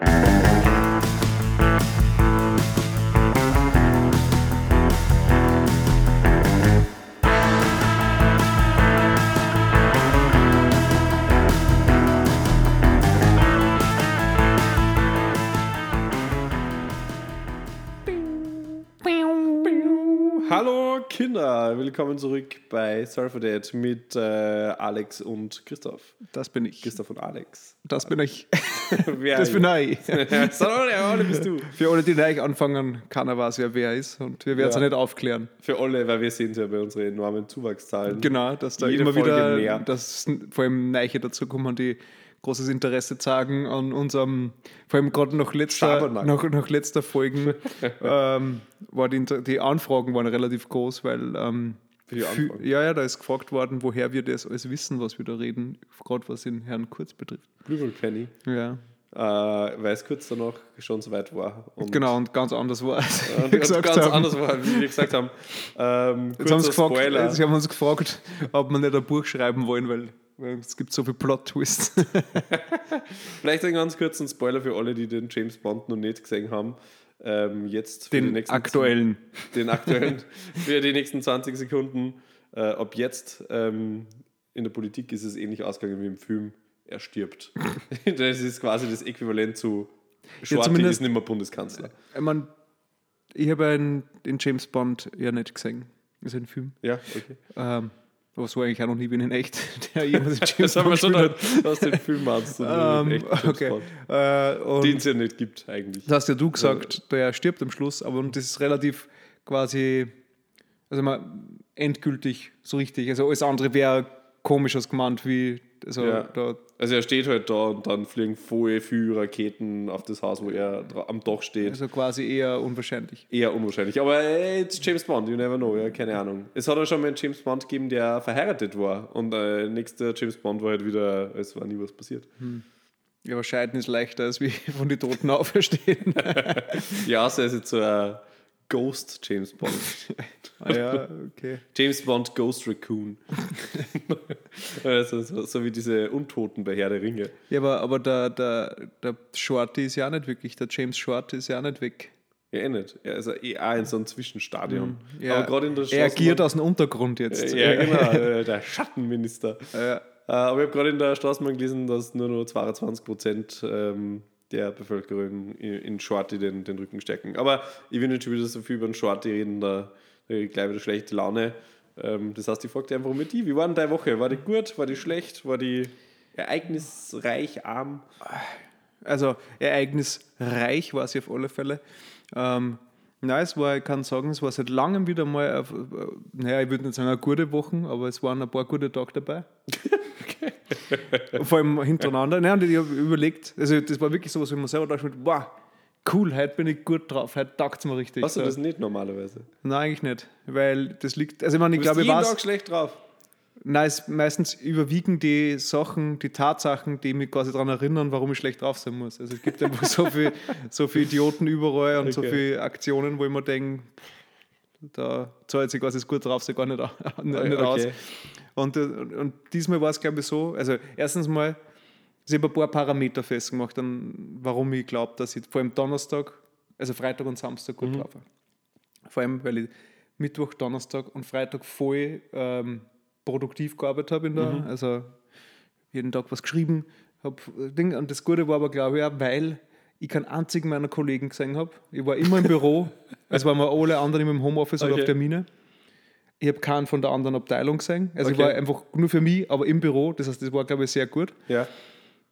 Thank you. Kinder, willkommen zurück bei Surf for Dad mit äh, Alex und Christoph. Das bin ich. Christoph und Alex. Das bin ich. Wer Das bin ich. Sondern alle bist du. Für alle, die neu anfangen, keiner weiß, wer wer ist. Und wir werden es Ja. nicht aufklären. Für alle, weil wir sehen es ja bei unseren enormen Zuwachszahlen. Genau, dass da Jede immer Folge wieder, mehr. dass vor allem Neiche dazu kommen, die großes Interesse zeigen an unserem, vor allem gerade nach letzter, nach, nach letzter Folgen, ähm, war die, die Anfragen waren relativ groß, weil ähm, Für ja, ja, da ist gefragt worden, woher wir das alles wissen, was wir da reden, gerade was den Herrn Kurz betrifft. Blue Penny. Ja, Äh, weil es kurz danach schon so weit war. Und, genau, und ganz anders war es. Und ganz anders war, wie wir gesagt haben. Ähm, Jetzt haben, sie gefragt, Spoiler. sie haben uns gefragt, ob wir nicht ein Buch schreiben wollen, weil es gibt so viel Plot-Twists. Vielleicht einen ganz kurzen Spoiler für alle, die den James Bond noch nicht gesehen haben. Ähm, jetzt Den aktuellen. den aktuellen für die nächsten 20 Sekunden. Äh, ab jetzt ähm, in der Politik ist es ähnlich ausgegangen wie im Film. Er stirbt. das ist quasi das Äquivalent zu Shorty zumindest- ist nicht mehr Bundeskanzler. Ich, mein, ich habe den James Bond ja nicht gesehen. Ist ein Film. Ja, okay. Ähm, aber so eigentlich auch noch nie bin in echt, der jemals den James wir schon gespielt aus dem Film meinst du, hat. den Ähm, James okay. Bond. Und Den es ja nicht gibt eigentlich. das hast ja du gesagt, der stirbt am Schluss, aber und das ist relativ quasi, also mal endgültig so richtig. Also alles andere wäre komisch gemeint, wie also Ja. da Also er steht halt da und dann fliegen voll viele Raketen auf das Haus, wo er am Dach steht. also quasi eher unwahrscheinlich. Eher unwahrscheinlich. Aber äh, it's James Bond, you never know, ja, keine Ahnung. Es hat auch schon mal einen James Bond gegeben, der verheiratet war. Und äh, nächster James Bond war halt wieder, es war nie was passiert. Ja, aber Scheiden ist leichter, als wie von den Toten auferstehen. Ja, er ist jetzt so ein Ghost James Bond. ah, ja, okay. James Bond Ghost Raccoon. also, so, so wie diese Untoten bei Herr der Ringe. Ja, aber, aber der, der, der Shorty ist ja auch nicht wirklich, der James Shorty ist ja auch nicht weg. Ja, eh nicht. Er ist ja eh auch in so einem Zwischenstadion. Ja, Aber gerade in der er agiert aus dem Untergrund jetzt. Ja, genau, äh, der Schattenminister. Ja. Äh, Aber ich habe gerade in der Straßenbahn gelesen, dass nur noch 22 Prozent ähm, der Bevölkerung in, Shorty den, den Rücken stärken. Aber ich will nicht schon wieder so viel über den Shorty reden, da da gleich wieder schlechte Laune. Ähm, das heißt, ich dich einfach mit die, wie war denn deine Woche? War die gut? War die schlecht? War die ereignisreich, arm? Also ereignisreich war sie auf alle Fälle. Ähm, Nein, es war, ich kann sagen, es war seit langem wieder mal, auf, äh, naja, ich würde nicht sagen eine gute Woche, aber es waren ein paar gute Tage dabei. Vor allem hintereinander. Nein, und ich habe überlegt, also das war wirklich sowas, wo man selber dachte, wow, cool, heute bin ich gut drauf, heute taugt es mir richtig. Hast du So. das nicht normalerweise? Nein, eigentlich nicht, weil das liegt, also ich meine, ich glaube, ich jeden weiß, Tag schlecht drauf. Nein, meistens überwiegen die Sachen, die Tatsachen, die mich quasi daran erinnern, warum ich schlecht drauf sein muss. Also es gibt einfach so viele so viel Idioten überall und so Okay. viele Aktionen, wo ich mir denke, da zahlt sich quasi das gut drauf, sich gar nicht, au- nicht Okay. aus. Und, äh, und, und diesmal war es, glaube ich, so, also erstens mal, ich habe ein paar Parameter festgemacht, an, warum ich glaube, dass ich vor allem Donnerstag, also Freitag und Samstag gut drauf war. Vor allem, weil ich Mittwoch, Donnerstag und Freitag voll ähm, produktiv gearbeitet habe. in der- Also jeden Tag was geschrieben. Hab, äh, Ding. Und das Gute war aber, glaube ich, auch, weil ich keinen einzigen meiner Kollegen gesehen habe. Ich war immer im Büro, also waren wir alle anderen im Homeoffice oder Okay. auf Termine. Ich habe keinen von der anderen Abteilung gesehen. Also ich Okay. war einfach nur für mich, aber im Büro. Das heißt, das war, glaube ich, sehr gut. Ja.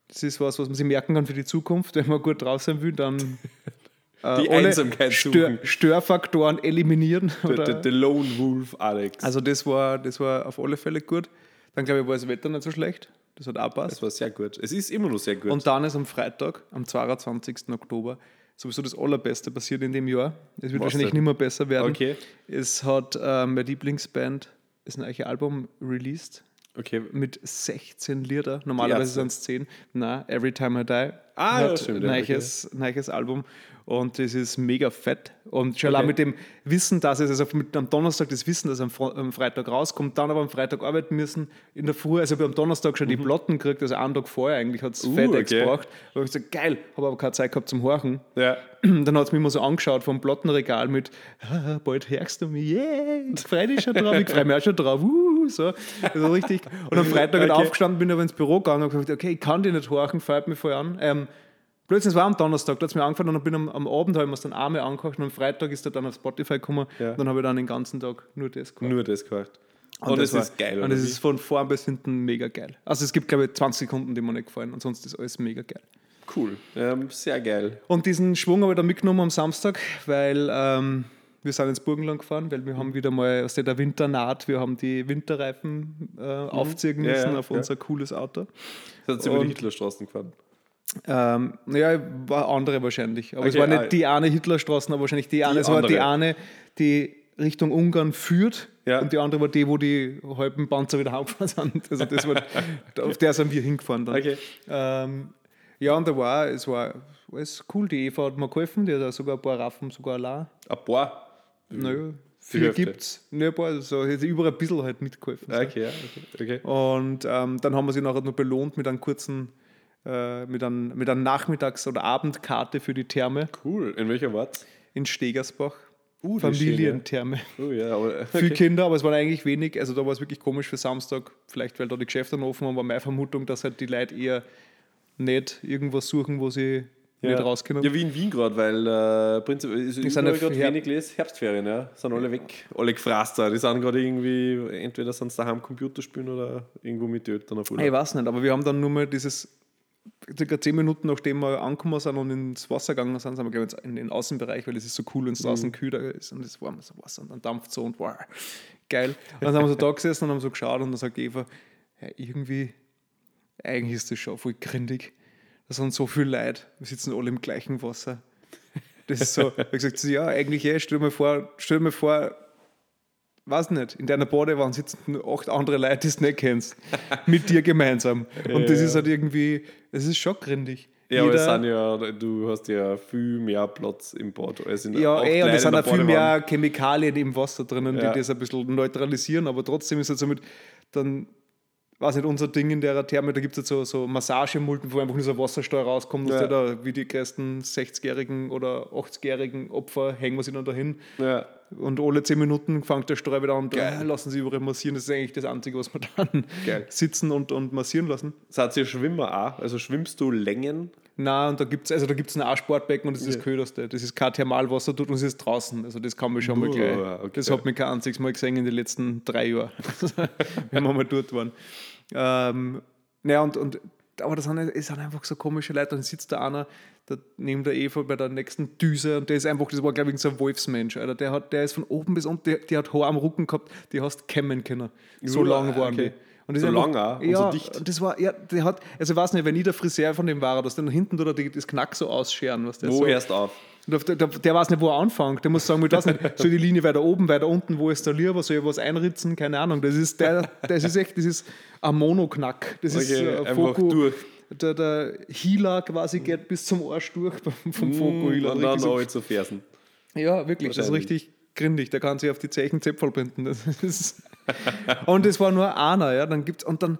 Das ist was, was man sich merken kann für die Zukunft. Wenn man gut drauf sein will, dann Die alle Einsamkeit Stör. Störfaktoren eliminieren. Der, Lone Wolf Alex. also das war, das war auf alle Fälle gut. Dann glaube ich, war das Wetter nicht so schlecht. Das hat auch das passt. war sehr gut. Es ist immer noch sehr gut. Und dann ist am Freitag, am 22. Oktober, sowieso das Allerbeste passiert in dem Jahr. Es wird Was wahrscheinlich denn? nicht mehr besser werden. Okay. Es hat äh, meine Lieblingsband ist ein neues Album released. Okay. mit 16 Lieder. Normalerweise sind es 10. Na, Every Time I Die. Ah, hat stimmt, ja, Neues, neues Album. Und das ist mega fett. Und schon Okay. mit dem Wissen, dass es, also mit am Donnerstag das Wissen, dass am, am Freitag rauskommt, dann aber am Freitag arbeiten müssen, in der Früh, also ich hab am Donnerstag schon die Platten gekriegt, also einen Tag vorher eigentlich hat es Mhm. Uh, FedEx okay. gebracht. Da habe ich gesagt, geil, habe aber keine Zeit gehabt zum Horchen. Ja. Dann hat es mich immer so angeschaut vom Plattenregal mit, "Ah, bald hörst du mich, yeah, ich freue dich schon drauf, ich freue mich auch schon drauf, uh, so. Also richtig. Und am Freitag halt Okay. aufgestanden, bin aber ins Büro gegangen und gesagt, okay, ich kann die nicht horchen, fällt mir voll an. Ähm, plötzlich, war am Donnerstag, da hat es mir angefangen und dann bin am, am Abend, habe ich mir dann einmal angekocht und am Freitag ist er dann auf Spotify gekommen Ja. und dann habe ich dann den ganzen Tag nur das gehört. Nur das gehört. Und, das es war- ist geil, Und es ist von vorn bis hinten mega geil. Also es gibt, glaube ich, 20 Sekunden, die mir nicht gefallen und sonst ist alles mega geil. cool. Ähm, sehr geil. Und diesen Schwung habe ich dann mitgenommen am Samstag, weil ähm, wir sind ins Burgenland gefahren, weil wir haben wieder mal, was der Winter naht, wir haben die Winterreifen äh, aufziehen Mhm. Ja, müssen ja, auf ja. unser cooles Auto. Das hat sie über die Und- Hitlerstraßen gefahren. Ähm, naja, war andere wahrscheinlich. Aber es Okay, war nicht ah, die eine Hitlerstraße, aber wahrscheinlich die eine. es war die andere. eine, die Richtung Ungarn führt Ja. und die andere war die, wo die halben Panzer wieder heimgefahren sind. Also das war, auf der sind wir hingefahren dann. Okay. Ähm, ja, und da war, es war alles cool. Die Eva hat mir geholfen, die hat sogar ein paar Raffen sogar allein. Ein paar. Naja, Die vier Hälfte. gibt es. Ne, ein paar, so, hat überall ein bisschen halt mitgeholfen. So. Okay, ja. Okay. okay. Und ähm, dann haben wir sie nachher noch belohnt mit einem kurzen, äh, mit, einem, mit einer Nachmittags- oder Abendkarte für die Therme Cool. In welcher Wort? in Stegersbach. Uh, Familientherme. Oh ja, aber. Für Kinder, aber es waren eigentlich wenig. Also da war es wirklich komisch für Samstag. Vielleicht, weil da die Geschäfte offen waren, war meine Vermutung, dass halt die Leute eher nicht irgendwas suchen, wo sie nicht rauskommen. Ja, wie in Wien gerade, weil äh, prinzipiell ist sind ja gerade wenig les Herbstferien, ja. Sind alle weg. Alle gefrasst. Die sind gerade irgendwie, entweder sind sie daheim Computer spielen oder irgendwo mit Eltern auf Ich Urlaub. weiß nicht, aber wir haben dann nur mal dieses, circa zehn Minuten nachdem wir angekommen sind und ins Wasser gegangen sind, sind wir glaube ich in den Außenbereich, weil es ist so cool, wenn es draußen kühler ist und es warm so Wasser und dann dampft so und wow, geil. Und dann haben wir so da gesessen und haben so geschaut und dann sagt Eva, ja, irgendwie, eigentlich ist das schon voll grindig. Da sind so viele Leute, wir sitzen alle im gleichen Wasser. Das ist so, ich gesagt, so, ja, eigentlich eh, stell dir mal vor, stell dir mal vor, weiß nicht, in deiner Badewanne sitzen acht andere Leute, die du nicht kennst, mit dir gemeinsam. Und das Ja. ist halt irgendwie, es ist schon grindig. Ja, aber Jeder- sind ja, du hast ja viel mehr Platz im Bad als in ja, acht eh, und es in sind auch viel mehr Chemikalien im Wasser drinnen, Ja. die das ein bisschen neutralisieren, aber trotzdem ist es so mit, dann, weiß nicht, unser Ding in der Therme, da gibt es jetzt so, so Massagemulten, wo einfach nur so Wassersteuer rauskommt, Ja. dass da wie die größten 60-jährigen oder 80-jährigen Opfer hängen wir sie dann dahin. Ja. Und alle 10 Minuten fängt der Steuer wieder an und Geil. äh, lassen sie überall massieren. Das ist eigentlich das Einzige, was wir dann Geil. sitzen und, und massieren lassen. Seid ihr Schwimmer auch? Also schwimmst du Längen? Na, und da gibt es also da gibt's ein Arschsportbecken und das ist das Köderste. Das ist kein Thermalwasser dort und es ist draußen. Also das kann man schon mal gleich. okay. Das hat mich kein einziges Mal gesehen in den letzten drei Jahren, wenn wir mal dort waren. Ähm, naja, und, und aber das sind, es sind einfach so komische Leute. Dann sitzt da einer da neben der Eva bei der nächsten Düse und der ist einfach, das war glaube ich so ein Wolfsmensch. Alter. Der, hat, der ist von oben bis unten, der, der hat Haar am Rücken gehabt, die hast kämmen können. So Uh, lang waren okay. die. Und das So ist lang auch und ja, so dicht. das war, ja, der hat, also ich weiß nicht, wenn ich der Friseur von dem war, dass dann hinten oder das Knack so ausscheren, was der Wo so, erst auf? der, der, der weiß nicht, wo er anfängt. Der muss sagen, ich weiß nicht, soll die Linie weiter oben, weiter unten, wo ist der lieber, soll ich was einritzen, keine Ahnung. Das ist, der, das ist echt, das ist ein Monoknack. Das ist Okay, äh, einfach Foku, durch. Der, der Healer quasi geht bis zum Arsch durch vom, vom Foku-Healer. Und dann alle zu Fersen. ja, wirklich, das ist richtig grindig. Der kann sich auf die Zeichen Zepfel binden. Das ist und es war nur einer, ja. Dann gibt's, und dann,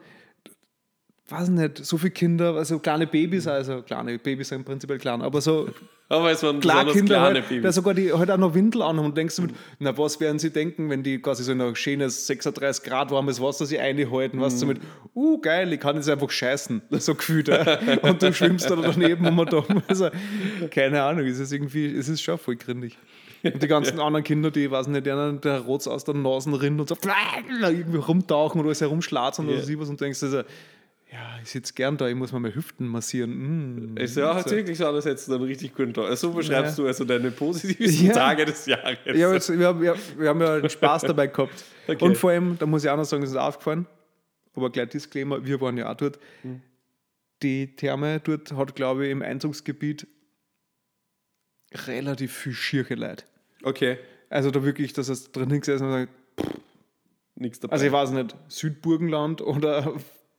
weiß nicht, so viele Kinder, also kleine Babys, also kleine Babys sind prinzipiell klein, aber so Aber es waren klar Kinder kleine halt, Babys. sogar die halt auch noch Windel anhaben und denkst du mit, na was werden sie denken, wenn die quasi so in ein schönes 36 Grad warmes Wasser sich einhalten, was du mit, uh geil, ich kann jetzt einfach scheißen, so gefühlt. Ja. Und du schwimmst da daneben und da. Also, keine Ahnung, es ist irgendwie, es ist schon voll grindig. Und die ganzen anderen Kinder, die, weiß nicht, denen der Rotz aus der Nase rinnt und so irgendwie rumtauchen oder alles herumschlatzen oder Ja. so was und denkst, also, ja, ich sitze gern da, ich muss mal meine Hüften massieren. Mm. Es ja, So. wirklich so, das jetzt einen richtig guten Tag. Also so beschreibst du also deine positivsten Ja. Tage des Jahres. Ja, jetzt, wir, haben, wir, wir haben ja Spaß dabei gehabt. Okay. Und vor allem, da muss ich auch noch sagen, das ist aufgefallen, aber gleich Disclaimer, wir waren ja auch dort. Hm. Die Therme dort hat, glaube ich, im Einzugsgebiet relativ viel schiere Leute. Okay. Also da wirklich, dass es drin gesessen und sagt, nichts dabei. Also ich weiß nicht, Südburgenland oder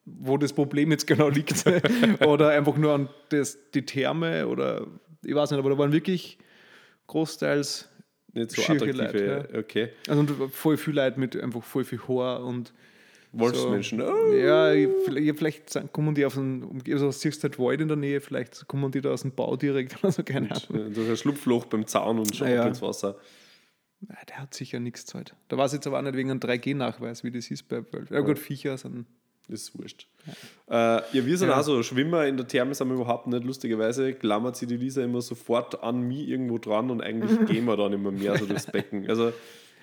wo das Problem jetzt genau liegt. oder einfach nur an das, die Therme oder ich weiß nicht, aber da waren wirklich großteils nicht so attraktive, Leute, okay. also und voll viel Leute mit einfach voll viel Haar und Wolfsmenschen. so. Oh. Ja, ich, vielleicht, kommen die aus einem, also siehst du halt Wald in der Nähe, vielleicht kommen die da aus dem Bau direkt, also keine Ahnung. Durch ein Schlupfloch beim Zaun und schauen Ja. ins Wasser. Nein, der hat sicher nichts gezahlt. Da war es jetzt aber auch nicht wegen einem 3G-Nachweis, wie das ist bei Welt. Ja gut, Viecher sind. Das ist wurscht. Ja, äh, ja wir sind Ja. auch so. Schwimmer in der Therme sind wir überhaupt nicht. Lustigerweise klammert sie die Lisa immer sofort an mich irgendwo dran und eigentlich gehen wir dann immer mehr so durchs Becken. Also,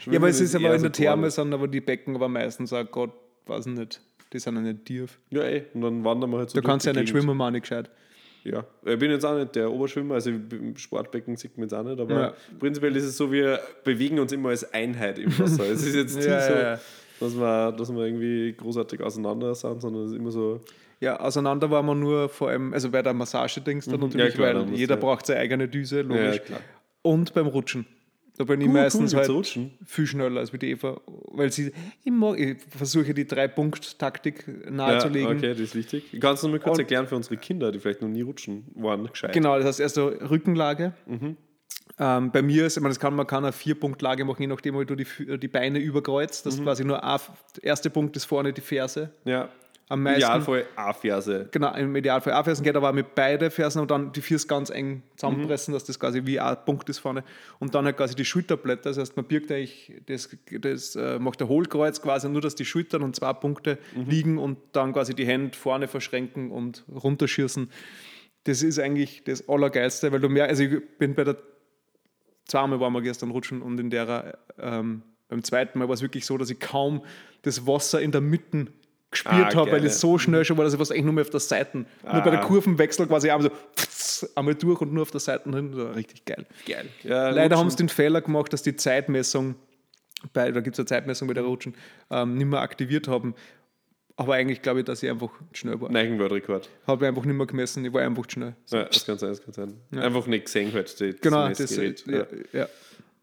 Ja, aber es ist aber in der so Therme sind aber die Becken aber meistens auch Gott, weiß ich nicht, die sind ja nicht tief. Ja, ey. Und dann wandern wir halt so Du kannst ja nicht Gegend. schwimmen, nicht gescheit. Ja, ich bin jetzt auch nicht der Oberschwimmer, also im Sportbecken sieht man jetzt auch nicht, aber Ja. prinzipiell ist es so, wir bewegen uns immer als Einheit im Wasser. es ist jetzt nicht Ja, so, ja. Dass, wir, dass wir irgendwie großartig auseinander sind, sondern es ist immer so, Ja, auseinander waren wir nur vor allem, also bei der Massage-Dings dann natürlich, Mhm. Ja, klar, weil jeder braucht seine eigene Düse, logisch. Klar. Und beim Rutschen. Da bin ich Cool, meistens cool, halt viel schneller als die Eva, weil sie, mag, ich versuche die Drei-Punkt-Taktik ja, nahezulegen. okay, das ist wichtig. Kannst du noch mal kurz Und- erklären für unsere Kinder, die vielleicht noch nie rutschen waren, gescheit? Genau, das heißt erst so Rückenlage. Mhm. Ähm, bei mir ist, ich meine, das kann, man kann eine Vier-Punkt-Lage machen, je nachdem, wie du die, die Beine überkreuzt. Mhm. Das ist quasi nur ein, der erste Punkt ist vorne die Ferse. Ja. Am meisten. Idealfall A-Ferse. Genau, im Idealfall A-Fersen geht, aber auch mit beide Fersen und dann die Füße ganz eng zusammenpressen, Mhm. dass das quasi wie ein Punkt ist vorne. Und dann halt quasi die Schulterblätter, das heißt, man birgt eigentlich, das, das äh, macht der Hohlkreuz quasi, nur dass die Schultern und zwei Punkte Mhm. liegen und dann quasi die Hände vorne verschränken und runterschießen. Das ist eigentlich das Allergeilste, weil du mehr, also ich bin bei der, zweimal waren wir gestern rutschen und in der, ähm, beim zweiten Mal war es wirklich so, dass ich kaum das Wasser in der Mitte gespürt Ah, habe, weil es so schnell schon war, dass ich was eigentlich nur mehr auf der Seite, nur bei der Ah. Kurvenwechsel quasi einmal so pfz, einmal durch und nur auf der Seite drin, so richtig geil. Geil. Ja, Leider haben sie den Fehler gemacht, dass die Zeitmessung, bei, da gibt es eine Zeitmessung bei der Rutschen, ähm, nicht mehr aktiviert haben. Aber eigentlich glaube ich, dass ich einfach schnell war. Neuen Weltrekord. Habe ich einfach nicht mehr gemessen, ich war einfach schnell. Ja, das kann sein, das kann sein. Einfach nicht gesehen halt, das Genau, das, Messgerät. ja, ja.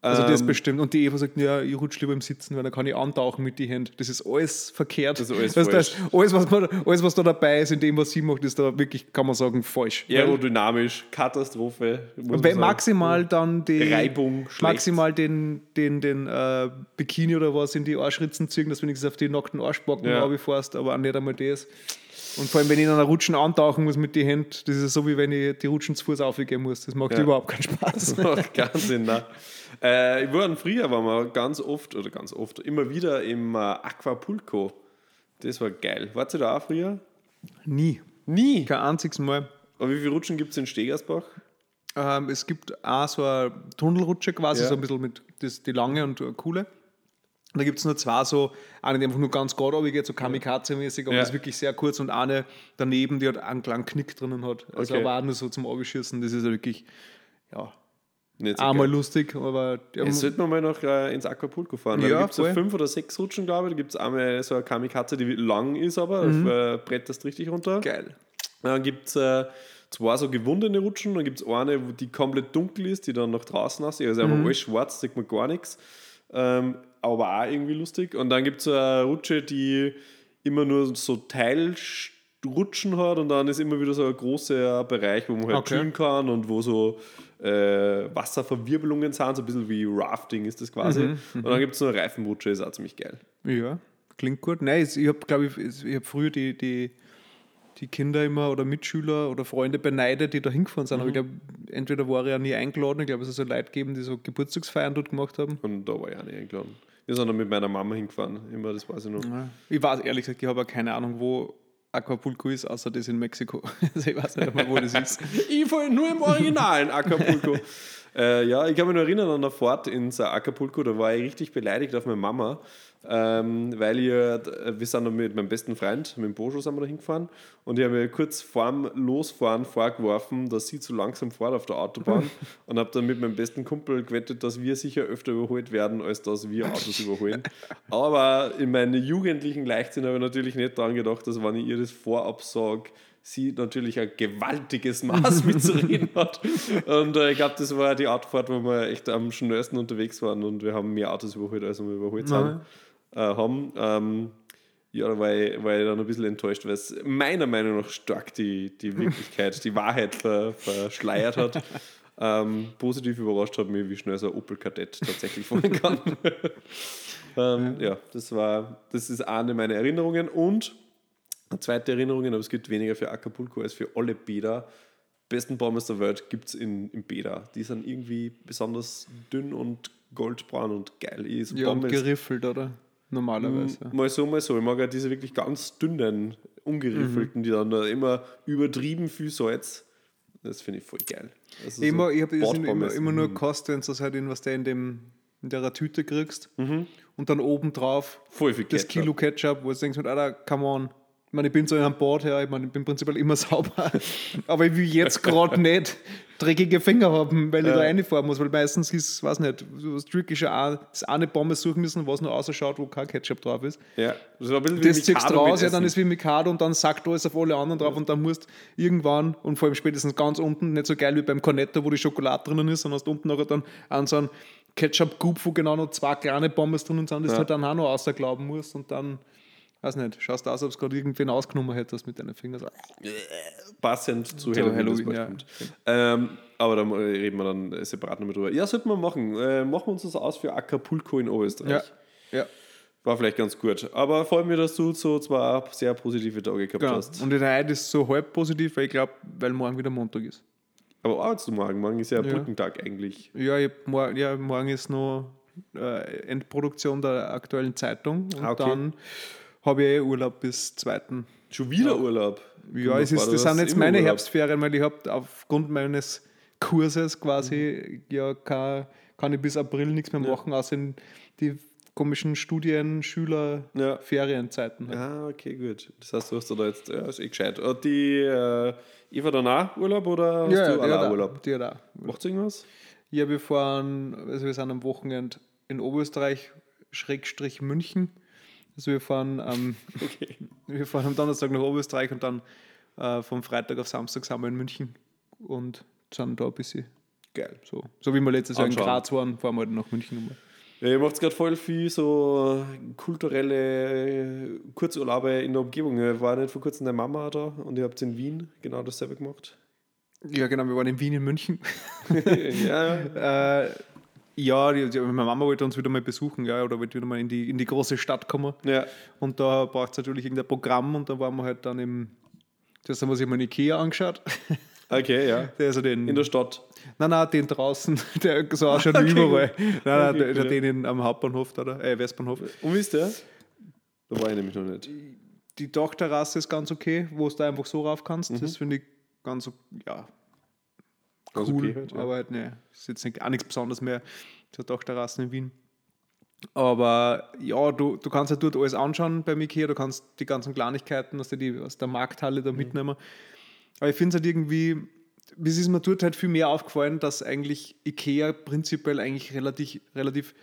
Also das Ähm, bestimmt. Und die Eva sagt, ja, ich rutsche lieber im Sitzen, weil dann kann ich antauchen mit den Händen. Das ist alles verkehrt. Das ist alles das falsch. alles, was man, alles, was da dabei ist, in dem, was sie macht, ist da wirklich, kann man sagen, falsch. Aerodynamisch, Katastrophe. maximal dann die Reibung, schlecht. maximal den, den, den äh, Bikini oder was in die Arschritzen ziehen, dass du wenigstens auf die nackten Arschbacken Ja. fährst, aber auch nicht einmal das. Und vor allem, wenn ich in einer Rutschen antauchen muss mit den Händen, das ist so, wie wenn ich die Rutschen zu Fuß aufgehen muss. Das macht Ja. überhaupt keinen Spaß. Das macht keinen Sinn. Äh, ich war früher waren wir ganz oft, oder ganz oft, immer wieder im äh, Aquapulco. Das war geil. Wart ihr da auch früher? Nie. Nie. Kein einziges Mal. Aber wie viele Rutschen gibt es in Stegersbach? Ähm, es gibt auch so eine Tunnelrutsche quasi, Ja. so ein bisschen mit das, die lange und coole. Und da gibt es nur zwei so, eine, die einfach nur ganz gerade runter geht, so Kamikaze-mäßig, aber Ja. das ist wirklich sehr kurz und eine daneben, die hat einen kleinen Knick drinnen hat. Also Okay. aber auch nur so zum Abschießen, das ist ja wirklich, ja, Nicht so einmal geil. lustig, aber ja, Jetzt sollten wir mal noch äh, ins Acapulco fahren. Ja, da gibt es so fünf oder sechs Rutschen, glaube ich. Da gibt es einmal so eine Kamikaze, die lang ist, aber Mhm. äh, bretterst richtig runter. geil. Dann gibt es äh, zwei so gewundene Rutschen, dann gibt es eine, die komplett dunkel ist, die dann nach draußen aussieht. Also Mhm. einfach alles schwarz, sieht man gar nichts. Ähm, aber auch irgendwie lustig. Und dann gibt es eine Rutsche, die immer nur so Teilrutschen hat und dann ist immer wieder so ein großer Bereich, wo man halt Okay. chillen kann und wo so äh, Wasserverwirbelungen sind, so ein bisschen wie Rafting ist das quasi. Mhm, und dann gibt es noch eine Reifenrutsche, ist auch ziemlich geil. Ja, klingt gut. Nein, ich habe, glaube ich, ich habe früher die, die, die Kinder immer oder Mitschüler oder Freunde beneidet, die da hingefahren sind. Aber ich glaube, entweder war ich ja nie eingeladen, ich glaube, es soll so Leute geben, die so Geburtstagsfeiern dort gemacht haben. Und da war ich auch nicht eingeladen. Wir sind dann mit meiner Mama hingefahren, immer, das weiß ich noch. Ich weiß ehrlich gesagt, ich habe auch keine Ahnung, wo Acapulco ist, außer das in Mexiko. Also ich weiß nicht einmal, wo das ist. Ich fall nur im originalen Acapulco. äh, ja, ich kann mich noch erinnern an eine Fahrt ins Acapulco, da war ich richtig beleidigt auf meine Mama, ähm, weil ich, äh, wir sind dann mit meinem besten Freund, mit dem Bojo sind wir da hingefahren und ich habe mir kurz vorm Losfahren vorgeworfen, dass sie zu langsam fährt auf der Autobahn und habe dann mit meinem besten Kumpel gewettet, dass wir sicher öfter überholt werden, als dass wir Autos überholen. Aber in meinem jugendlichen Leichtsinn habe ich natürlich nicht daran gedacht, dass wenn ich ihr das vorab sage, sie natürlich ein gewaltiges Maß mitzureden hat. Und äh, ich glaube, das war die Autofahrt, wo wir echt am schnellsten unterwegs waren und wir haben mehr Autos überholt, als wir überholt sind. Nein. äh, haben. Ähm, ja, da war ich, dann ein bisschen enttäuscht, weil es meiner Meinung nach stark die, die Wirklichkeit, die Wahrheit ver, verschleiert hat. ähm, positiv überrascht hat mich, wie schnell so ein Opel Kadett tatsächlich fahren kann. ähm, ja. das war, das ist eine meiner Erinnerungen und zweite Erinnerung, aber es gibt weniger für Acapulco als für alle Bäder. Besten Pommes der Welt gibt es in, in Bäder. Die sind irgendwie besonders dünn und goldbraun und geil. So Ja, und geriffelt, oder? Normalerweise. Mal so, mal so. Ich mag ja diese wirklich ganz dünnen, ungeriffelten, die dann da immer übertrieben viel Salz. Das finde ich voll geil. Also Ich, mag- ich habe immer, immer nur gekostet, wenn du das halt in, was der in, dem, in der Tüte kriegst und dann oben drauf Voll viel das Ketchup. Kilo Ketchup, wo du denkst, Alter, come on. Ich meine, ich bin so in einem Bad her, ich meine, ich bin prinzipiell immer sauber, aber ich will jetzt gerade nicht dreckige Finger haben, weil ich da reinfahren muss, weil meistens ist, weiß nicht, so was ja auch, das eine Pommes suchen müssen, was nur ausschaut, wo kein Ketchup drauf ist. Ja, das war ein bisschen Das wie ziehst du raus, ja, dann ist wie Mikado und dann sackt alles auf alle anderen drauf und dann musst irgendwann und vor allem spätestens ganz unten, nicht so geil wie beim Cornetto, wo die Schokolade drinnen ist, sondern hast unten nachher dann an so einen Ketchup-Gub, wo genau noch zwei kleine Pommes drinnen sind, das du halt dann auch noch außerglauben musst und dann, weiß nicht, schaust aus, ob es gerade irgendwen ausgenommen hättest mit deinen Fingern. So. passend zu Halloween. Halloween, ja. ähm, aber da reden wir dann separat nochmal drüber. Ja, sollten wir machen. Äh, machen wir uns das aus für Acapulco in Oberösterreich. Ja, ja, War vielleicht ganz gut. Aber freut mich, dass du so zwei sehr positive Tage gehabt genau. hast. Und in der ist so halb positiv, weil ich glaube, weil morgen wieder Montag ist. Aber arbeitest du morgen? Morgen ist ja, Ja. Brückentag eigentlich. Ja, ich morgen, ja, morgen ist noch äh, Endproduktion der aktuellen Zeitung und Ah, okay. dann habe ich eh Urlaub bis 2. Schon wieder Urlaub. Ja, es ist, das sind jetzt meine Urlaub? Herbstferien, weil ich habe aufgrund meines Kurses quasi ja kann, kann ich bis April nichts mehr machen, außer in die komischen Studien, Schüler, Ja. Ferienzeiten. Halt. Ah, okay, gut. Das heißt, du hast da jetzt, ja, ist eh gescheit. Und die äh, Eva dann auch Urlaub oder hast Ja, du hat auch- Urlaub? Die hat auch. Macht irgendwas? Ja, wir fahren, also wir sind am Wochenende in Oberösterreich, Schrägstrich München. Also wir fahren, am Okay. wir fahren am Donnerstag nach Oberösterreich und dann äh, vom Freitag auf Samstag sind wir in München und sind da ein bisschen Geil. so. So wie wir letztes Jahr in. Graz waren, fahren wir halt nach München nochmal. Ja, ihr macht gerade voll viel so kulturelle Kurzurlaube in der Umgebung. War nicht vor kurzem deine Mama da und ihr habt in Wien genau dasselbe gemacht. Ja, genau, wir waren in Wien, in München. ja, äh, ja, die, die, meine Mama wollte uns wieder mal besuchen, ja, oder wollte wieder mal in die, in die große Stadt kommen. ja. Und da braucht es natürlich irgendein Programm und da waren wir halt dann im. Zuerst haben wir sich mal einen Ikea angeschaut. Okay, ja. Der ist ja den. In der Stadt. nein, nein, den draußen, der so ausschaut Okay, überall. Nein, nein, Okay, der, der den in, am Hauptbahnhof, da, äh, Westbahnhof. Und wie ist der? Da war ich nämlich noch nicht. Die Dachterrasse ist ganz okay, wo du da einfach so rauf kannst. Mhm. Das finde ich ganz, ja, cool. okay halt, ja. Aber halt, ne, ist jetzt nicht, auch nichts Besonderes mehr zur Dachterrassen in Wien. Aber ja, du, du kannst ja dort alles anschauen beim Ikea, du kannst die ganzen Kleinigkeiten aus der, die, aus der Markthalle Mhm. da mitnehmen. Aber ich finde es halt irgendwie, es ist mir dort halt viel mehr aufgefallen, dass eigentlich Ikea prinzipiell eigentlich relativ, relativ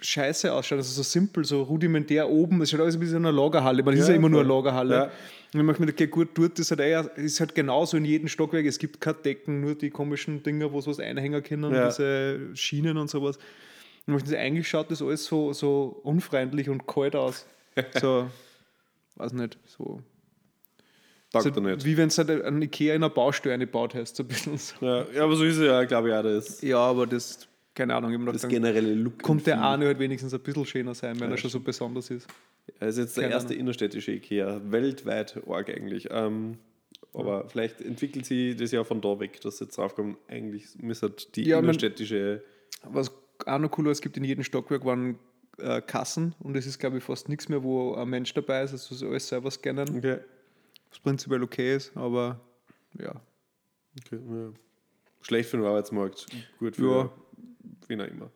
scheiße ausschaut, also so simpel, so rudimentär oben, es schaut alles ein bisschen wie eine Lagerhalle, man ist Ja, ja immer nur eine voll. Lagerhalle. Ja. Und ich möchte mir okay, gut, dort ist halt, eher, ist halt genauso in jedem Stockwerk, es gibt keine Decken, nur die komischen Dinger, wo sowas einhängen können, Ja. diese Schienen und sowas. Und ich möchte, eigentlich schaut das alles so, so unfreundlich und kalt aus. So, weiß nicht, so. Taugt so er nicht. Wie wenn es halt ein Ikea in einer Baustelle eingebaut hast, so ein bisschen so. Ja, ja, aber so ist es ja, glaube ich, auch das, Ja, aber das, keine Ahnung, hab mir das generelle Look. konnte der eine halt wenigstens ein bisschen schöner sein, wenn Ja, er schon so besonders ist. Er ist jetzt der Keine erste Ahnung. innerstädtische Ikea, weltweit arg eigentlich. Ähm, aber vielleicht entwickelt sie das ja von da weg, dass sie jetzt draufkommen, eigentlich müsste die Ja, man- innerstädtische. Was auch noch cool war, es gibt in jedem Stockwerk waren äh, Kassen und es ist, glaube ich, fast nichts mehr, wo ein Mensch dabei ist, also so alles selber scannen, Okay. was prinzipiell okay ist, aber ja. okay ja. Schlecht für den Arbeitsmarkt, gut für Ja. Wen auch immer.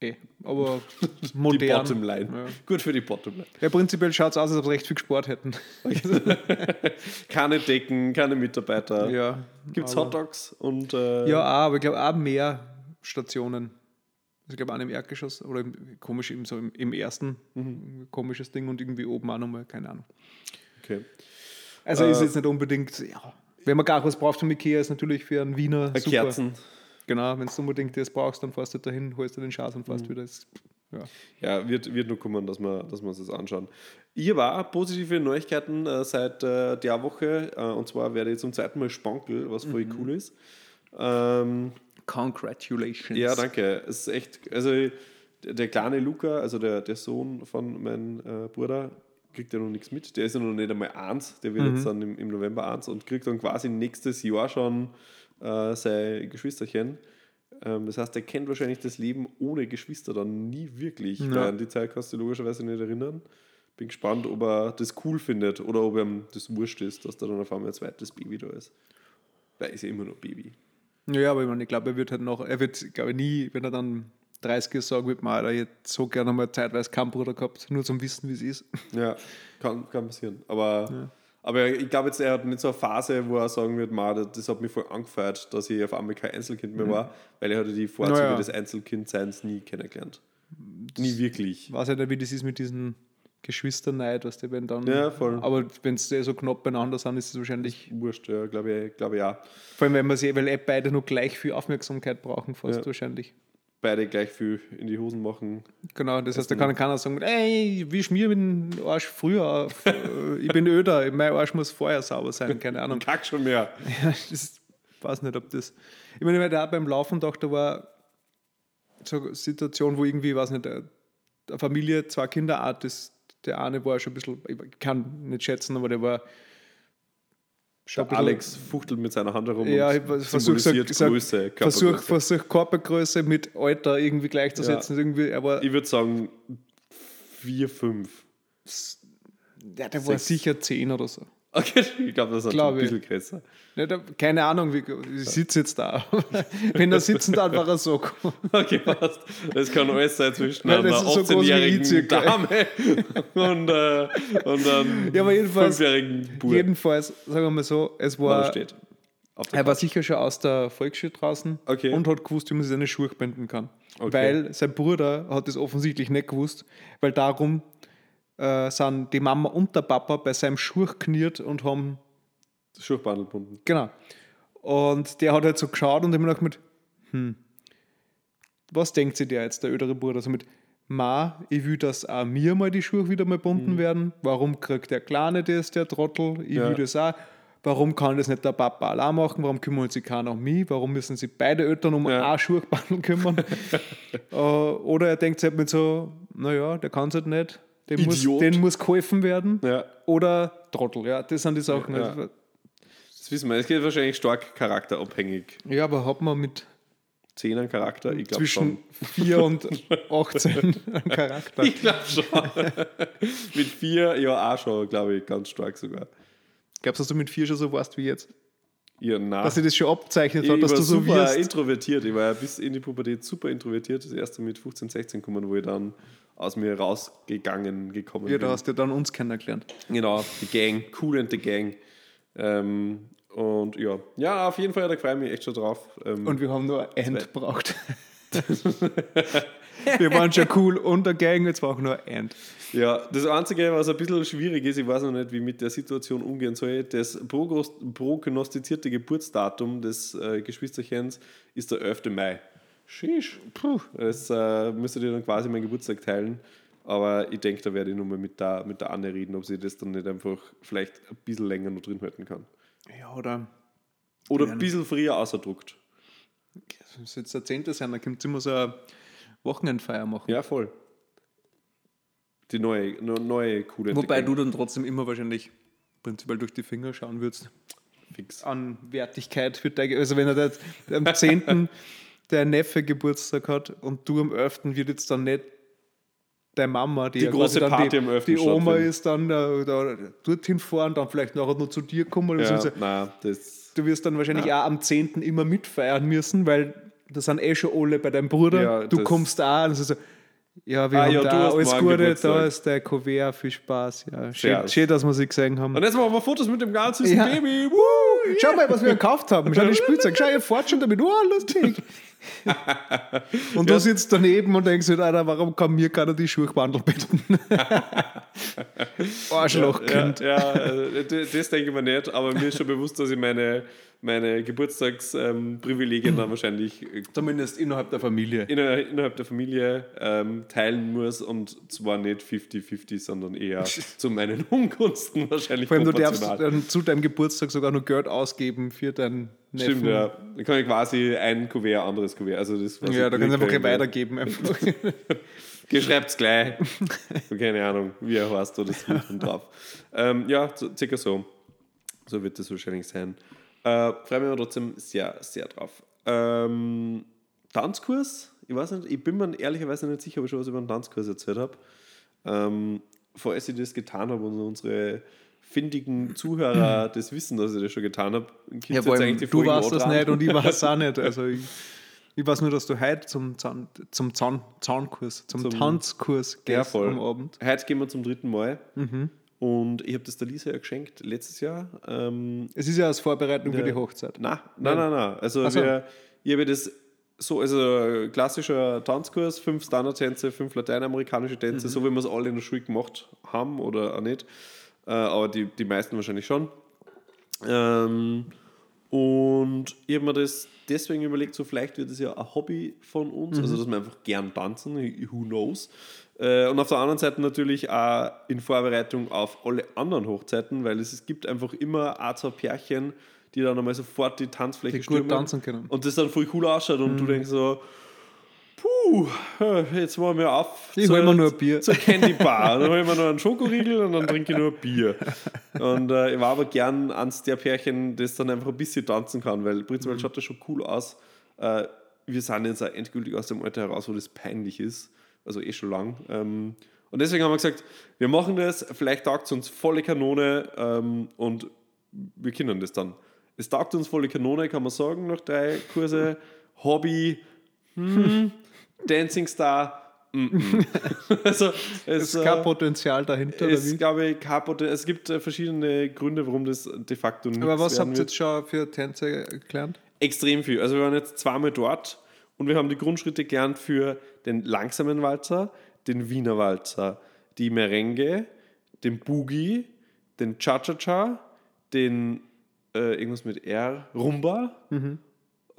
Eh, aber Die modern. Bottomline. Ja. Gut für die Bottomline. Ja, prinzipiell schaut es aus, als ob sie recht viel gespart hätten. Keine Decken, keine Mitarbeiter. ja. Gibt es Hotdogs und. Äh, Ja, auch, aber ich glaube auch mehr Stationen. Also ich glaube auch im Erdgeschoss oder im, komisch im, so im, im ersten Mhm. komisches Ding und irgendwie oben auch nochmal, keine Ahnung. Okay. Also Äh, ist jetzt nicht unbedingt, ja. Wenn man gar was braucht vom Ikea, ist natürlich für einen Wiener Äh, super. Kerzen. Genau, wenn du unbedingt das brauchst, dann fährst du dahin, holst du den Schatz und Mhm. fährst wieder. Das ja. Ja, wird, wird nur kommen, dass wir, dass wir uns das anschauen. Habe auch positive Neuigkeiten äh, seit äh, der Woche. Äh, und zwar werde ich zum zweiten Mal Spankel, was voll cool ist. Ähm, Congratulations. ja, danke. Es ist echt, also der, kleine Luca, also der, der Sohn von meinem äh, Bruder, kriegt ja noch nichts mit. Der ist ja noch nicht einmal eins. Der wird jetzt dann im, im November eins und kriegt dann quasi nächstes Jahr schon äh, sein Geschwisterchen. Ähm, das heißt, er kennt wahrscheinlich das Leben ohne Geschwister dann nie wirklich. Ja. Weil an die Zeit kannst du logischerweise nicht erinnern. Bin gespannt, ob er das cool findet oder ob ihm das wurscht ist, dass da dann auf einmal ein zweites Baby da ist. Weil er ist ja immer noch Baby. Ja, aber ich, meine, ich glaube, er wird halt noch, er wird, glaube ich, nie, wenn er dann 30 ist, sagen wird, man, er hätte so gerne mal zeitweise keinen Bruder gehabt, nur zum Wissen, wie es ist. Ja, kann, kann passieren. Aber, aber ich glaube jetzt, er hat nicht so eine Phase, wo er sagen wird, Ma, das, das hat mich voll angefeiert, dass ich auf einmal kein Einzelkind mehr war, weil er hatte die Vorzüge Naja. des Einzelkindseins nie kennengelernt. Nie wirklich. Ich weiß ja nicht, wie das ist mit diesen Geschwisterneid, was die wenn dann. Ja, voll. Aber wenn sie so knapp beieinander sind, ist es wahrscheinlich, Wurscht, ja, glaube ich, glaube auch. vor allem wenn man sie, weil eh beide nur gleich viel Aufmerksamkeit brauchen, fast Ja. wahrscheinlich. Beide gleich viel in die Hosen machen. Genau, das heißt, da kann keiner sagen, ey, wisch mir den Arsch früher ich bin öder, mein Arsch muss vorher sauber sein, keine Ahnung. Kack schon mehr. Ja, das weiß nicht, ob das. Ich meine, da beim Laufen doch, da war so eine Situation, wo irgendwie, weiß nicht, eine Familie, zwei Kinder, das, der eine war schon ein bisschen, ich kann nicht schätzen, aber der war bisschen- Alex fuchtelt mit seiner Hand herum ja, und symbolisiert so, Größe, Körpergröße. versuch Körpergröße mit Alter irgendwie gleichzusetzen. Irgendwie, aber Ich würde sagen 4, 5. ja, der war sechs. sicher zehn oder so. Okay, ich glaube, das ist Glaub ein ich. bisschen größer. Ja, da, keine Ahnung, wie, ich sitze jetzt da. Wenn er sitzen darf, war er so. Okay, passt. Das kann alles sein zwischen Weil einer das ist so groß wie ich 18-jährigen circa. Dame und, äh, und einem Ja, aber jedenfalls- 5-jährigen Bub. Jedenfalls, sagen wir mal so, es war, steht. Er war sicher schon aus der Volksschule draußen Okay. und hat gewusst, wie man seine Schuhe binden kann. Okay. Weil sein Bruder hat das offensichtlich nicht gewusst, weil darum äh, sind die Mama und der Papa bei seinem Schuh kniert und haben Das Schuhbandel gebunden. Genau. Und der hat halt so geschaut und ich mir gedacht mit, hm, was denkt sich der jetzt, der ältere Bruder? So mit, Ma, ich will, dass auch mir mal die Schuhe wieder mal bunden werden. Warum kriegt der Kleine das, der Trottel? Ich Mhm. Ja. will das auch. Warum kann das nicht der Papa allein machen? Warum kümmern sich keiner um mich? Warum müssen sich beide Eltern um Ja. ein Schuhbandel kümmern? äh, oder er denkt sich halt mit so, naja, der kann es halt nicht. Dem muss, Idiot. den muss geholfen werden. Ja, Oder Trottel, ja, das sind die Sachen. Ja. Also, das wissen wir. Es geht wahrscheinlich stark charakterabhängig. ja aber hat man mit 10 an Charakter, ich glaube schon. zwischen 4 und 18 an Charakter. Ich glaube schon. Mit 4, ja auch schon, glaube ich, ganz stark sogar. Glaubst du, dass du mit 4 schon so warst wie jetzt? Ja, nein. Dass sich das schon abzeichnet ich hat, dass war du so super wirst? introvertiert. Ich war ja bis in die Pubertät super introvertiert. Das erste mit 15, 16 gekommen, wo ich dann aus mir rausgegangen gekommen Ja, bin. da hast du dann uns kennengelernt. Genau, die Gang, cool and the Gang. Ähm, und ja, ja, auf jeden Fall, da freue ich mich echt schon drauf. Ähm, Und wir haben nur ein End braucht. wir waren schon cool und der Gang, jetzt brauchen wir nur ein End. ja, das Einzige, was ein bisschen schwierig ist, ich weiß noch nicht, wie ich mit der Situation umgehen soll, das prognos- prognostizierte Geburtsdatum des äh, Geschwisterchens ist der 11. Mai. Schisch. Puh. Das äh, müsste dir dann quasi meinen Geburtstag teilen. Aber ich denke, da werde ich nochmal mit der, mit der Anne reden, ob sie das dann nicht einfach vielleicht ein bisschen länger noch drin halten kann. Ja, oder Oder ein bisschen früher außerdruckt. das muss jetzt der 10. sein, da kommt immer so eine Wochenendfeier machen. Ja, voll. Die neue, neue coole Wobei Entdeckung. du dann trotzdem immer wahrscheinlich prinzipiell durch die Finger schauen würdest. fix. an Wertigkeit für deine, also wenn er das, am 10. der Neffe Geburtstag hat und du am 11. wird jetzt dann nicht deine Mama, die, Die ja große Party die, am 11. die Oma ist dann da, da dorthin fahren, dann vielleicht nachher noch zu dir kommen. Ja, so. nein, das. Du wirst dann wahrscheinlich auch am 10. immer mitfeiern müssen, weil da sind eh schon alle bei deinem Bruder. Ja, du kommst auch und so, so ja, wir Ah, haben ja, da alles Gute, Geburtstag. da ist der Kuvert, viel Spaß. Ja, schön, Ja. schön, dass wir sie gesehen haben. Und jetzt machen wir Fotos mit dem ganz süßen Ja. Baby. Woo! Schau mal, was wir gekauft haben. Schau die Spielzeug. Schau, ihr fahrt schon damit. Oh, lustig. und du sitzt daneben und denkst, Alter, warum kann mir keiner die Schuhe Wandel bieten? Arschlochkind. Ja, ja, äh, das denke ich mir nicht, aber mir ist schon bewusst, dass ich meine, meine Geburtstagsprivilegien ähm, dann wahrscheinlich äh, zumindest innerhalb der Familie inner, innerhalb der Familie ähm, teilen muss und zwar nicht 50-50, sondern eher zu meinen Ungunsten wahrscheinlich. Vor allem du darfst dann zu deinem Geburtstag sogar noch Geld ausgeben für deinen Neffen. Stimmt, ja. Dann kann ich quasi ein Kuvert, anderes Kuvert. Also das, ja, da kannst du einfach weitergeben. Einfach. Geschreibt es gleich. Keine Ahnung, wie er heißt oder das und drauf. Ähm, ja, so, circa so. So wird das wahrscheinlich sein. Äh, Freue mich aber trotzdem sehr, sehr drauf. Ähm, Tanzkurs, ich weiß nicht, ich bin mir ehrlicherweise nicht sicher, ob ich schon was über einen Tanzkurs erzählt habe. Ähm, vor ich das getan habe und unsere findigen Zuhörer das wissen, dass ich das schon getan habe. Ja, du warst das nicht und ich war es auch nicht. Also ich, ich weiß nur, dass du heute zum, Zahn, zum Zahn, Zahnkurs, zum, zum Tanzkurs gehst am Abend. Heute gehen wir zum dritten Mal. Mhm. Und ich habe das der Lisa ja geschenkt letztes Jahr. Ähm, es ist ja als Vorbereitung für die Hochzeit. Nein, nein, nein, nein. Also so. wir, ich habe das so, also klassischer Tanzkurs, fünf Standardtänze, fünf lateinamerikanische Tänze, mhm. so wie wir es alle in der Schule gemacht haben oder auch nicht. Äh, aber die, die meisten wahrscheinlich schon. Ähm, und ich habe mir das deswegen überlegt, so vielleicht wird es ja ein Hobby von uns, mhm. also dass wir einfach gern tanzen, who knows. Äh, und auf der anderen Seite natürlich auch in Vorbereitung auf alle anderen Hochzeiten, weil es, es gibt einfach immer ein, zwei Pärchen, die dann einmal sofort die Tanzfläche die stürmen. tanzen können. Und das dann voll cool ausschaut und mhm. du denkst so, puh, jetzt machen wir auf. Ich hole mir nur ein Bier. Zur Candy Bar. dann hole ich mir nur einen Schokoriegel und dann trinke ich nur ein Bier. Und äh, ich war aber gern eins der Pärchen, das dann einfach ein bisschen tanzen kann, weil prinzipiell mhm. schaut das schon cool aus. Äh, wir sind jetzt auch endgültig aus dem Alter heraus, wo das peinlich ist. Also eh schon lang. Ähm, und deswegen haben wir gesagt, wir machen das, vielleicht taugt es uns volle Kanone ähm, und wir können das dann. Es taugt uns volle Kanone, kann man sagen, nach drei Kurse. Hobby, hm, Dancing Star. Mm -mm. also, es ist kein äh, Potenzial dahinter. Es, glaube ich, kein Potenzial. es gibt äh, verschiedene Gründe, warum das de facto nicht Aber was habt ihr jetzt schon für Tänze gelernt? Extrem viel. Also wir waren jetzt zweimal dort und wir haben die Grundschritte gelernt für den langsamen Walzer, den Wiener Walzer, die Merengue, den Boogie, den Cha-Cha-Cha, den äh, irgendwas mit R, Rumba. Mhm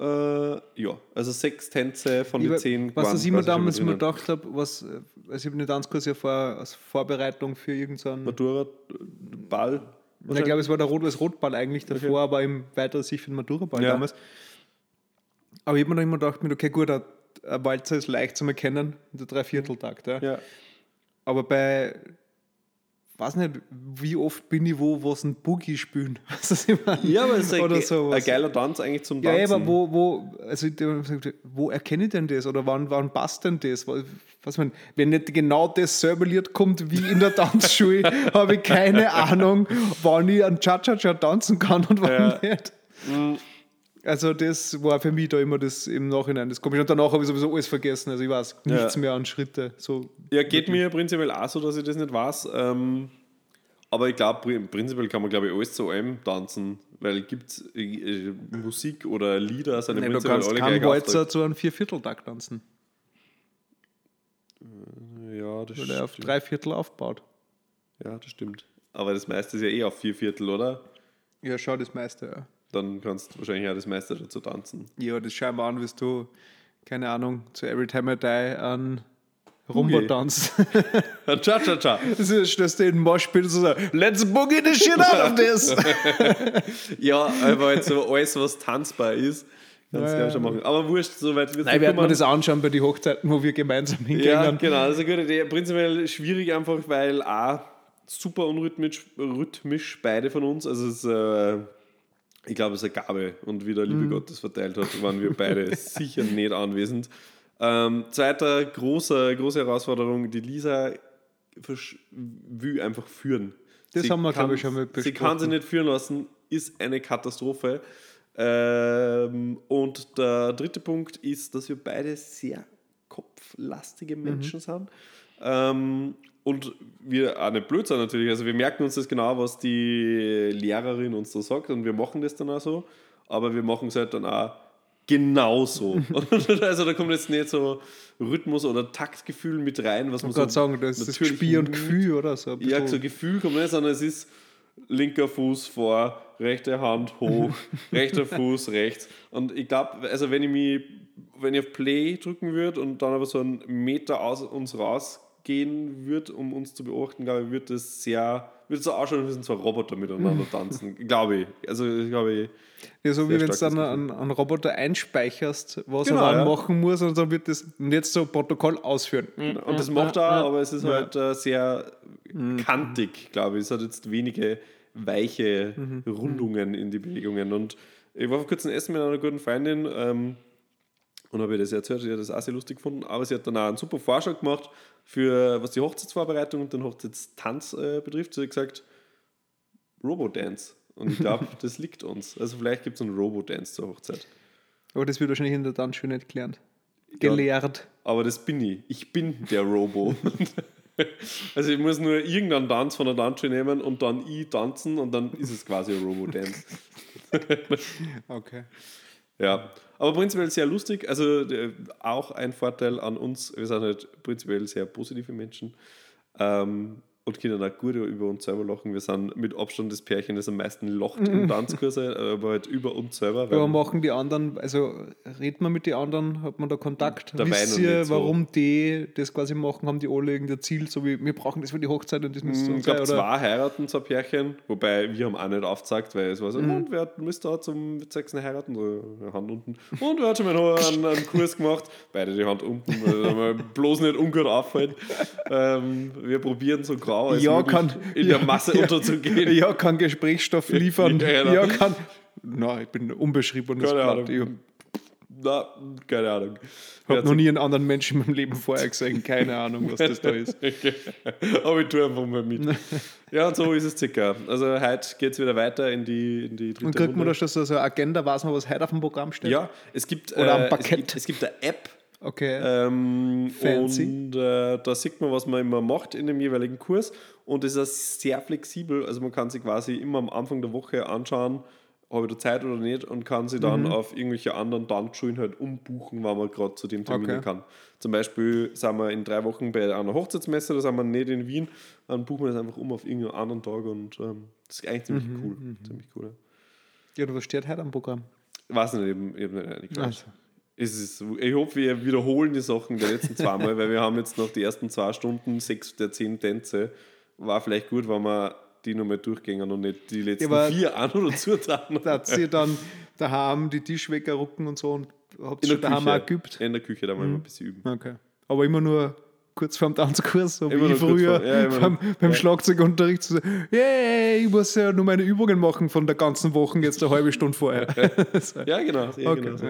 äh, ja, also sechs Tänze von den zehn. Was ich mir damals mal gedacht habe, was, also ich habe einen Tanzkurs ja vor, als Vorbereitung für irgendeinen. Matura-Ball. Ich glaube, es war der Rot Rotball eigentlich davor, okay. aber im weiteren Sicht für den Matura-Ball ja. damals. Aber ich habe mir dann immer gedacht, okay, gut, ein Walzer ist leicht zu erkennen, der Dreivierteltakt. Ja. ja. Aber bei weiß nicht, wie oft bin ich wo, wo sie ein Boogie spielen. ja, aber es ist Oder ein, so, ein geiler Tanz eigentlich zum Tanzen. Ja, aber wo, wo, also, wo erkenne ich denn das? Oder wann, wann passt denn das? Was man, wenn nicht genau das selber Lied kommt wie in der Tanzschule, habe ich keine Ahnung, wann ich einen Cha-Cha-Cha tanzen kann und wann ja. nicht. Mhm. Also das war für mich da immer das im Nachhinein das komisch. Und danach habe ich sowieso alles vergessen. Also ich weiß nichts ja. mehr an Schritte. So ja, geht mir prinzipiell auch so, dass ich das nicht weiß. Ähm, aber ich glaube, prinzipiell kann man glaube ich alles zu allem tanzen, weil gibt äh, Musik oder Lieder sind nee, Du kannst alle keinen Walzer zu einem Viervierteltakt tanzen. Äh, ja, das Weil er auf drei Viertel aufbaut. Ja, das stimmt. Aber das meiste ist ja eh auf vier Viertel, oder? Ja, schau, das meiste, ja dann kannst du wahrscheinlich auch das meiste dazu tanzen. Ja, das mal an, wie du, keine Ahnung, zu Every Time I Die an Rumba tanzt. Cha-cha-cha. Das ist, dass du in Mosh spielst und so, let's boogie the shit out of this. ja, aber halt so alles, was tanzbar ist, kannst du ja, ja schon machen. Aber wurscht, soweit wird es Nein, werden wir das anschauen bei den Hochzeiten, wo wir gemeinsam hingehen. Ja, genau, das ist eine gute Idee. Prinzipiell schwierig einfach, weil A, super unrhythmisch rhythmisch beide von uns. Also es ist äh, ich glaube, es ist eine Gabe und wie der liebe mhm. Gott das verteilt hat, waren wir beide sicher nicht anwesend. Ähm, zweiter großer, große Herausforderung, die Lisa will einfach führen. Das sie haben wir, glaube ich, schon mal besprochen. Sie kann sie nicht führen lassen, ist eine Katastrophe. Ähm, und der dritte Punkt ist, dass wir beide sehr kopflastige. Menschen mhm. sind. Ähm, und wir auch nicht blöd sind natürlich. Also wir merken uns das genau, was die Lehrerin uns da sagt und wir machen das dann auch so. Aber wir machen es halt dann auch genauso. also da kommt jetzt nicht so Rhythmus oder Taktgefühl mit rein, was man Ich so sagen, das ist Spiel und Gefühl oder so. Ja, so Gefühl kommt nicht, sondern es ist linker Fuß vor, rechte Hand hoch, rechter Fuß rechts. Und ich glaube, also wenn ich mich, wenn ich auf Play drücken würde und dann aber so einen Meter aus uns rausgehen würde, um uns zu beobachten, glaube ich, würde das sehr, würde so ausschauen, würden zwei Roboter miteinander tanzen. glaube ich. Also ich glaube, Ja, so wie wenn du dann einen, einen Roboter einspeicherst, was Genau, er dann ja. machen muss, und dann wird das und jetzt so Protokoll ausführen. Und das macht er, aber es ist halt äh, sehr kantig, glaube ich. Es hat jetzt wenige weiche Rundungen in die Bewegungen. Und ich war vor kurzem essen mit einer guten Freundin ähm, und habe ihr das erzählt, sie hat das auch sehr lustig gefunden. Aber sie hat dann auch einen super Vorschlag gemacht, für was die Hochzeitsvorbereitung und den Hochzeitstanz äh, betrifft. Hat gesagt, Robodance. Und ich glaube, das liegt uns. Also vielleicht gibt es einen Robodance zur Hochzeit. Aber das wird wahrscheinlich in der Tanzschule nicht gelernt. Ja. Gelehrt. Aber das bin ich. Ich bin der Robo. also ich muss nur irgendeinen Tanz von der Tanzschule nehmen und dann ich tanzen und dann ist es quasi ein Robo-Dance. Okay. Ja, aber prinzipiell sehr lustig. Also äh, auch ein Vorteil an uns, wir sind halt prinzipiell sehr positive Menschen ähm, und können auch gut über uns selber lachen. Wir sind mit Abstand das Pärchen, das am meisten lacht im Tanzkurs, aber halt über uns selber. Aber machen die anderen, also redet man mit den anderen, hat man da Kontakt? Dabei Wisst ihr, nicht so. warum die das quasi machen? Haben die alle irgendein Ziel, so wie wir brauchen das für die Hochzeit und das müsste Ich uns sein? glaube, zwei heiraten, zwei Pärchen, wobei wir haben auch nicht aufgezeigt, weil es war so, Mhm. und wer müsste da zum sechsten heiraten? So, Hand unten. Und wer hat schon mal noch einen, einen Kurs gemacht? Beide die Hand unten, weil wir bloß nicht ungut auffallen. Ähm, wir probieren so grau als Ja, kann- in ja, der Masse ja. unterzugehen. Ja, kann Gesprächsstoff liefern. Ja, Ja, kann. Nein, ich bin unbeschriebenes Keine Blatt. Ahnung. Ich habe Na, keine Ahnung. hab noch nie einen anderen Menschen in meinem Leben vorher gesehen. Keine Ahnung, was das da ist. Aber ich tue einfach mal mit. Ja, und so ist es circa. Also heute geht es wieder weiter in die, in die dritte Und kriegt man da schon so eine Agenda, weiß man, was heute auf dem Programm steht? Ja, es gibt, Oder äh, es Parkett. gibt, es gibt eine App, Okay. Ähm, Fancy. Und äh, da sieht man, was man immer macht in dem jeweiligen Kurs. Und es ist sehr flexibel. Also man kann sich quasi immer am Anfang der Woche anschauen, habe ich da Zeit oder nicht, und kann sie Mhm. dann auf irgendwelche anderen Tanzschulen halt umbuchen, wann man gerade zu dem Termin Okay. kann. Zum Beispiel sind wir in drei Wochen bei einer Hochzeitsmesse, da sind wir nicht in Wien, dann buchen wir das einfach um auf irgendeinen anderen Tag und ähm, das ist eigentlich ziemlich Mhm, cool. Ziemlich cool. ja, Ja. was steht heute am Programm? Weiß nicht, eben, eben nicht. Also. Es ist, ich hoffe, wir wiederholen die Sachen der letzten zwei Mal, weil wir haben jetzt noch die ersten zwei Stunden, sechs der zehn Tänze. War vielleicht gut, wenn wir die nochmal durchgehen und nicht die letzten Ja, vier an- oder zutraten. Da hat sie dann daheim die Tischwecker rucken und so und habt schon der daheim auch Küche. geübt? In der Küche, da wollen wir ein bisschen üben. Okay. Aber immer nur kurz vorm Tanzkurs, so Immer wie früher vor- ja, beim, beim ja. Schlagzeugunterricht zu sagen, hey, ich muss ja nur meine Übungen machen von der ganzen Woche, jetzt eine halbe Stunde vorher. Ja, genau. Ja, Okay, genau so.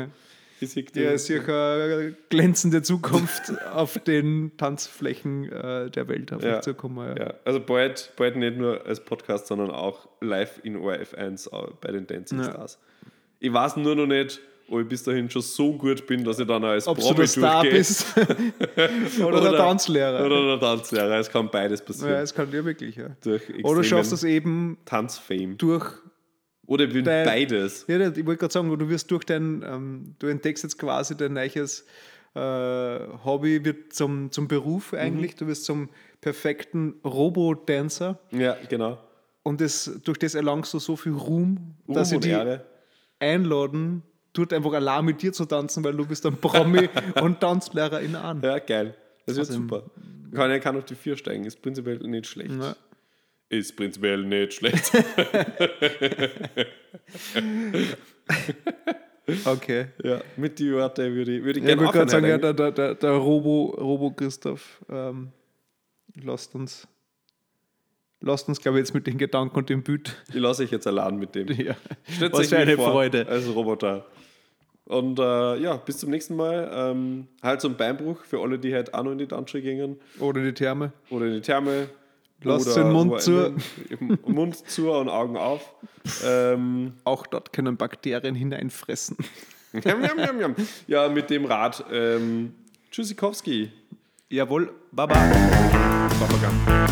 Ja. Sehe Ja, sicher eine glänzende Zukunft auf den Tanzflächen äh, der Welt auf Ja. euch zukommen. Ja. ja, also bald, bald nicht nur als Podcast, sondern auch live in ORF1 au- bei den Dancing Ja. Stars. Ich weiß nur noch nicht, ob ich bis dahin schon so gut bin, dass ich dann als Ob du Promi der Star durchgehe. bist oder, der Tanzlehrer. Oder der Tanzlehrer. Es kann beides passieren. ja, es kann dir wirklich, ja. durch Oder schaffst du es eben Tanzfame. durch Oder bin Dein- beides. Ja, ich wollte gerade sagen, du wirst durch dein, ähm, du entdeckst jetzt quasi dein neues äh, Hobby wird zum, zum Beruf Mhm. eigentlich. Du wirst zum perfekten Robo-Dancer Ja, genau. und das, durch das erlangst du so viel Ruhm, Ruhm dass sie und die Ehre. einladen, dort einfach allein mit dir zu tanzen, weil du bist ein Promi und Tanzlehrer in an. Ja, geil. Das wird Also super. Kann ja kann auf die vier steigen. Ist prinzipiell nicht schlecht. Ja. Ist prinzipiell nicht schlecht. Okay. ja, mit die Worte würde ich, würde ich Ja, ich gerne aufhören. sagen, ja, der, der, der, Robo, Robo Christoph ähm, lasst uns, lasst uns, glaube ich, jetzt mit den Gedanken und dem Bild. eigentlich. ich lasse euch jetzt allein mit dem. Ja. Stellt Was für eine vor, Freude. Als Roboter. Und äh, ja, bis zum nächsten Mal. Ähm, halt so ein Beinbruch für alle, die halt auch noch in die Tanzschule gingen Oder die Therme. oder in die Therme. Lasst oder den Mund zu. Mund zu und Augen auf. ähm, Auch dort können Bakterien hineinfressen. Jam, jam, jam, jam. Ja, mit dem Rad. Ähm, Tschüssikowski. Jawohl, Baba. Baba Gam.